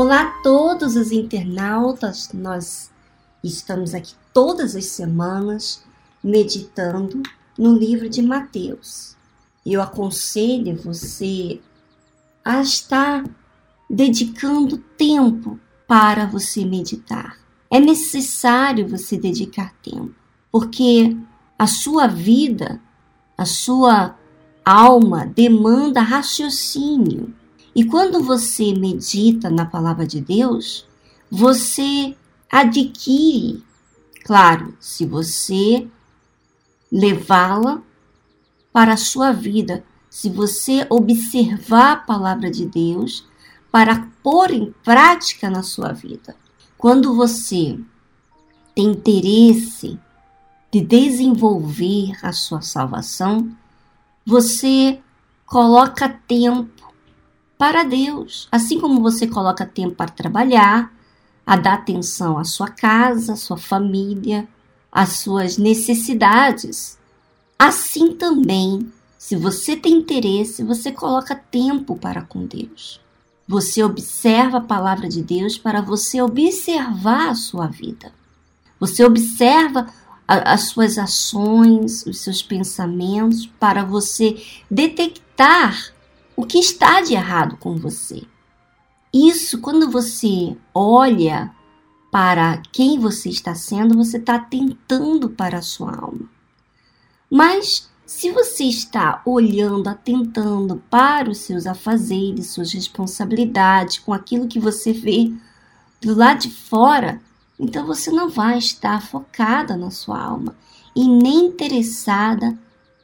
Olá a todos os internautas, nós estamos aqui todas as semanas meditando no livro de Mateus. Eu aconselho você a estar dedicando tempo para você meditar. É necessário você dedicar tempo, porque a sua vida, a sua alma demanda raciocínio. E quando você medita na palavra de Deus, você adquire, claro, se você levá-la para a sua vida, se você observar a palavra de Deus para pôr em prática na sua vida. Quando você tem interesse de desenvolver a sua salvação, você coloca tempo para Deus, assim como você coloca tempo para trabalhar, a dar atenção à sua casa, à sua família, às suas necessidades. Assim também, se você tem interesse, você coloca tempo para com Deus. Você observa a palavra de Deus para você observar a sua vida. Você observa as suas ações, os seus pensamentos, para você detectar o que está de errado com você. Isso, quando você olha para quem você está sendo, você está atentando para a sua alma. Mas se você está olhando, atentando para os seus afazeres, suas responsabilidades, com aquilo que você vê do lado de fora, então você não vai estar focada na sua alma e nem interessada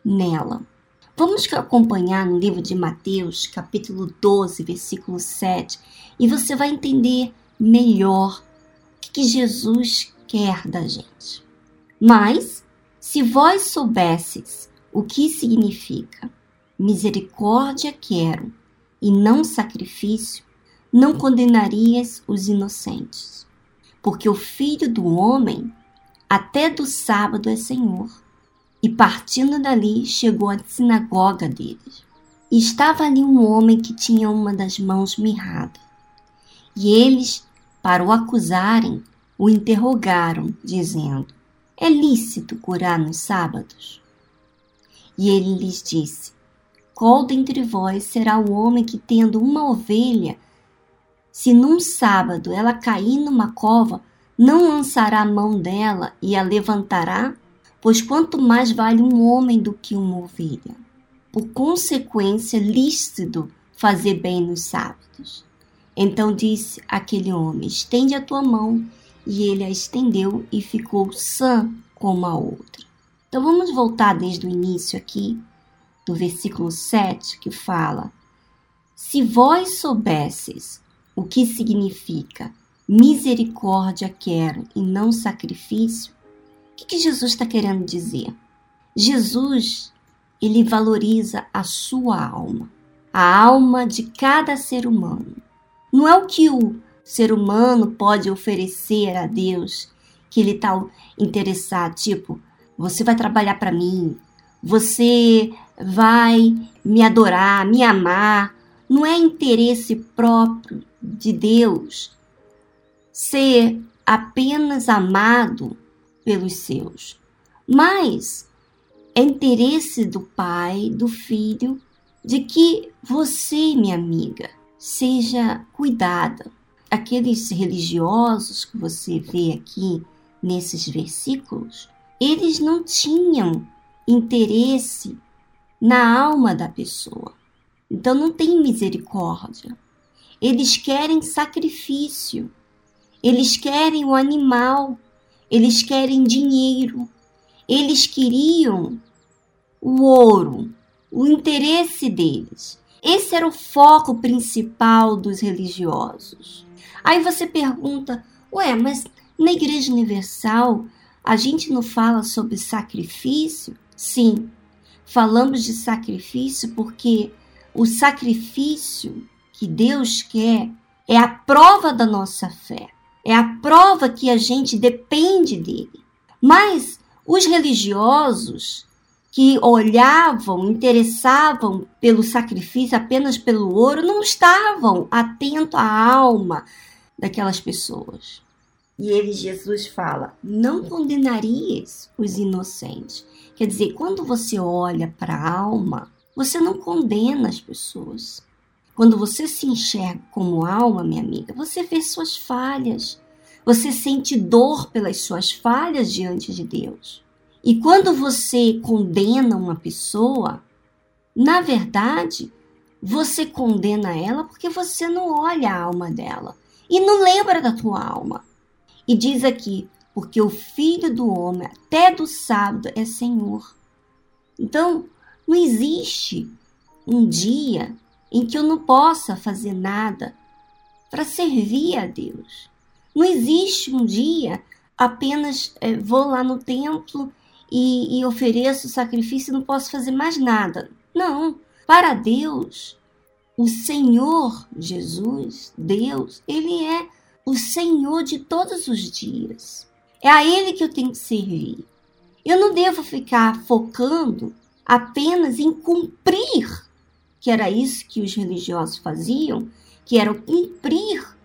nela. Vamos acompanhar no livro de Mateus, capítulo 12, versículo 7, e você vai entender melhor o que Jesus quer da gente. Mas, se vós soubesses o que significa misericórdia quero e não sacrifício, não condenarias os inocentes porque o filho do homem até do sábado é Senhor. E partindo dali, chegou à sinagoga deles. E estava ali um homem que tinha uma das mãos mirrada. E eles, para o acusarem, o interrogaram, dizendo: É lícito curar nos sábados? E ele lhes disse: Qual dentre vós será o homem que, tendo uma ovelha se num sábado ela cair numa cova, não lançará a mão dela e a levantará? Pois quanto mais vale um homem do que uma ovelha. Por consequência, lícito fazer bem nos sábados. Então disse aquele homem: Estende a tua mão. E ele a estendeu e ficou sã como a outra. Então vamos voltar desde o início aqui, do versículo 7, que fala: Se vós soubesses o que significa misericórdia quero e não sacrifício, o que, que Jesus está querendo dizer? Jesus, ele valoriza a sua alma, a alma de cada ser humano. Não é o que o ser humano pode oferecer a Deus que ele está interessado, tipo, você vai trabalhar para mim, você vai me adorar, me amar. Não é interesse próprio de Deus ser apenas amado pelos seus, mas é interesse do Pai, do Filho, de que você, minha amiga, seja cuidada. Aqueles religiosos que você vê aqui nesses versículos, eles não tinham interesse na alma da pessoa. Então não tem misericórdia. Eles querem sacrifício. Eles querem o animal. Eles querem dinheiro. Eles queriam o ouro, o interesse deles. Esse era o foco principal dos religiosos. Aí você pergunta: ué, mas na Igreja Universal a gente não fala sobre sacrifício? Sim, falamos de sacrifício porque o sacrifício que Deus quer é a prova da nossa fé, é a prova que a gente depende dele. Mas os religiosos que olhavam, interessavam pelo sacrifício apenas pelo ouro, não estavam atentos à alma daquelas pessoas. E ele, Jesus, fala: não condenarias os inocentes. Quer dizer, quando você olha para a alma, você não condena as pessoas. Quando você se enxerga como alma, minha amiga, você vê suas falhas. Você sente dor pelas suas falhas diante de Deus. E quando você condena uma pessoa, na verdade, você condena ela porque você não olha a alma dela e não lembra da tua alma. E diz aqui, porque o filho do homem, até do sábado, é Senhor. Então, não existe um dia em que eu não possa fazer nada para servir a Deus. Não existe um dia apenas é, vou lá no templo e, e ofereço sacrifício e não posso fazer mais nada. Não. Para Deus, o Senhor Jesus, Deus, Ele é o Senhor de todos os dias. É a Ele que eu tenho que servir. Eu não devo ficar focando apenas em cumprir, que era isso que os religiosos faziam, que era cumprir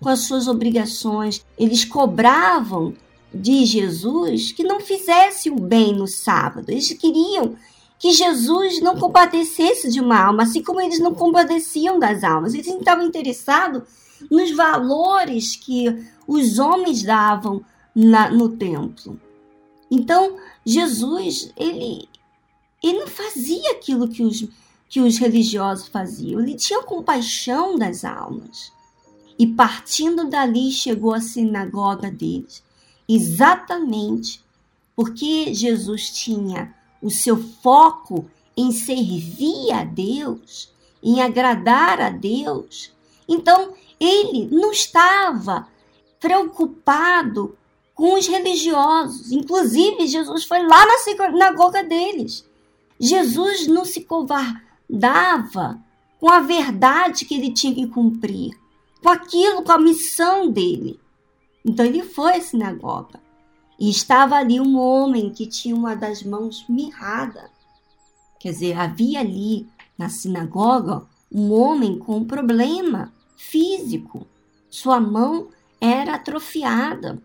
com as suas obrigações. Eles cobravam de Jesus que não fizesse o bem no sábado. Eles queriam que Jesus não compadecesse de uma alma, assim como eles não compadeciam das almas. Eles estavam interessados nos valores que os homens davam na, no templo. Então, Jesus, ele, ele não fazia aquilo que os, que os religiosos faziam. Ele tinha compaixão das almas. E partindo dali, chegou à sinagoga deles exatamente porque Jesus tinha o seu foco em servir a Deus, em agradar a Deus. Então, ele não estava preocupado com os religiosos. Inclusive, Jesus foi lá na sinagoga deles. Jesus não se covardava com a verdade que ele tinha que cumprir, com aquilo, com a missão dele. Então ele foi à sinagoga. E estava ali um homem que tinha uma das mãos mirrada. Quer dizer, havia ali na sinagoga um homem com um problema físico. Sua mão era atrofiada.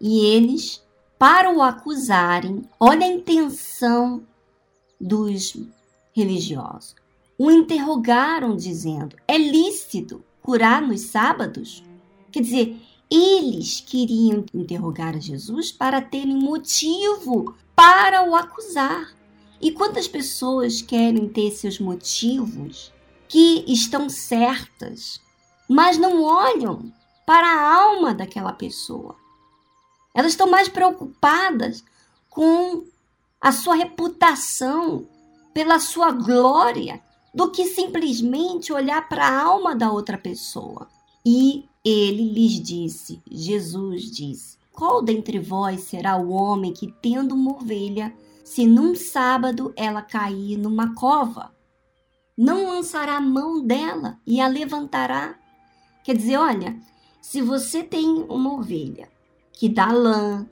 E eles, para o acusarem, olha a intenção dos religiosos. O interrogaram dizendo: é lícito curar nos sábados? Quer dizer, eles queriam interrogar Jesus para terem motivo para o acusar. E quantas pessoas querem ter seus motivos que estão certas, mas não olham para a alma daquela pessoa? Elas estão mais preocupadas com a sua reputação, pela sua glória, do que simplesmente olhar para a alma da outra pessoa. E ele lhes disse, Jesus disse: Qual dentre vós será o homem que, tendo uma ovelha, se num sábado ela cair numa cova, não lançará a mão dela e a levantará? Quer dizer, olha, se você tem uma ovelha que dá lã,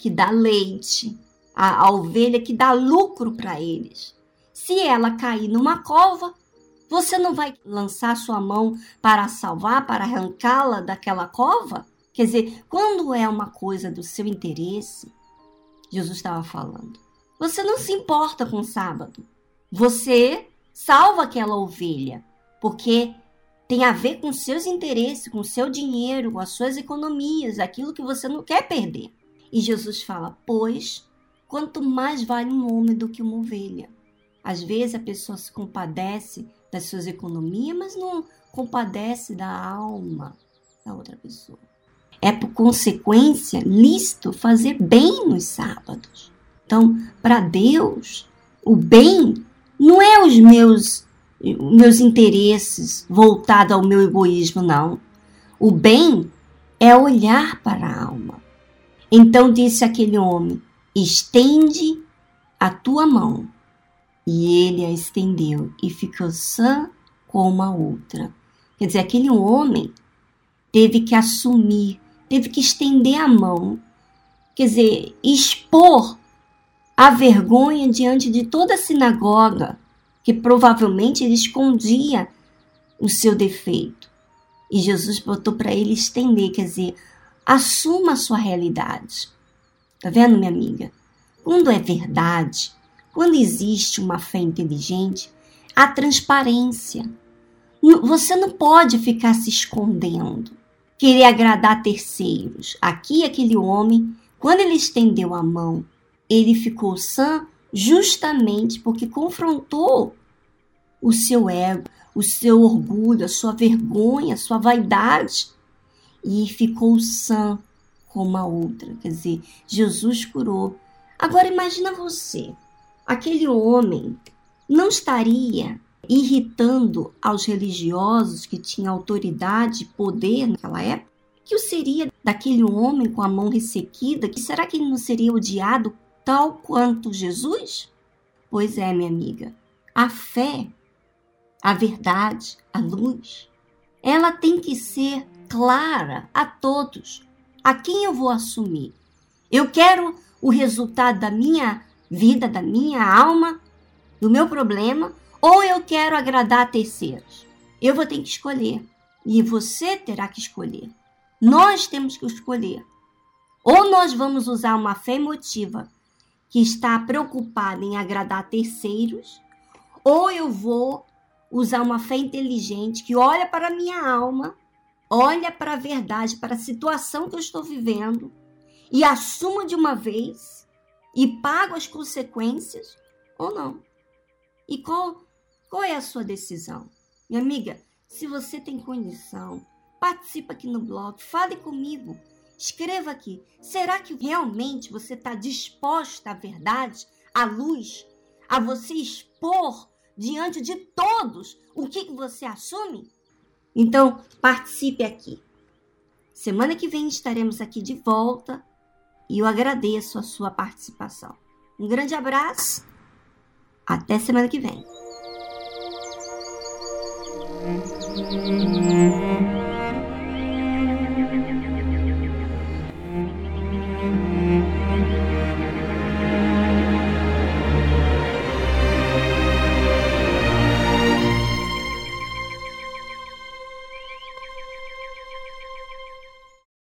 que dá leite, a, a ovelha que dá lucro para eles, se ela cair numa cova, você não vai lançar sua mão para salvar, para arrancá-la daquela cova? Quer dizer, quando é uma coisa do seu interesse, Jesus estava falando, você não se importa com o sábado. Você salva aquela ovelha, porque tem a ver com seus interesses, com seu dinheiro, com as suas economias, aquilo que você não quer perder. E Jesus fala: Pois, quanto mais vale um homem do que uma ovelha. Às vezes a pessoa se compadece das suas economias, mas não compadece da alma da outra pessoa. É por consequência lícito fazer bem nos sábados. Então, para Deus, o bem não é os meus meus interesses voltados ao meu egoísmo, não. O bem é olhar para a alma. Então disse aquele homem: estende a tua mão. E ele a estendeu e ficou sã como a outra. Quer dizer, aquele homem teve que assumir, teve que estender a mão, quer dizer, expor a vergonha diante de toda a sinagoga, que provavelmente ele escondia o seu defeito. E Jesus botou para ele estender, quer dizer, assuma a sua realidade. Tá vendo, minha amiga? Quando é verdade, quando existe uma fé inteligente, há transparência. Você não pode ficar se escondendo, querer agradar terceiros. Aqui, aquele homem, quando ele estendeu a mão, ele ficou sã justamente porque confrontou o seu ego, o seu orgulho, a sua vergonha, a sua vaidade e ficou sã como a outra. Quer dizer, Jesus curou. Agora imagina você, aquele homem não estaria irritando aos religiosos que tinham autoridade e poder naquela época? Que o seria daquele homem com a mão ressequida? Que será que ele não seria odiado tal quanto Jesus? Pois é, minha amiga, a fé a verdade, a luz, ela tem que ser clara a todos. A quem eu vou assumir? Eu quero o resultado da minha vida, da minha alma, do meu problema, ou eu quero agradar a terceiros? Eu vou ter que escolher. E você terá que escolher. Nós temos que escolher. Ou nós vamos usar uma fé emotiva que está preocupada em agradar terceiros, ou eu vou usar uma fé inteligente que olha para a minha alma, olha para a verdade, para a situação que eu estou vivendo e assuma de uma vez e pago as consequências ou não. E qual, qual é a sua decisão? Minha amiga, se você tem condição, participe aqui no blog, fale comigo, escreva aqui. Será que realmente você está disposta à verdade, à luz, a você expor diante de todos o que, que você assume? Então, participe aqui. Semana que vem estaremos aqui de volta e eu agradeço a sua participação. Um grande abraço. Até semana que vem.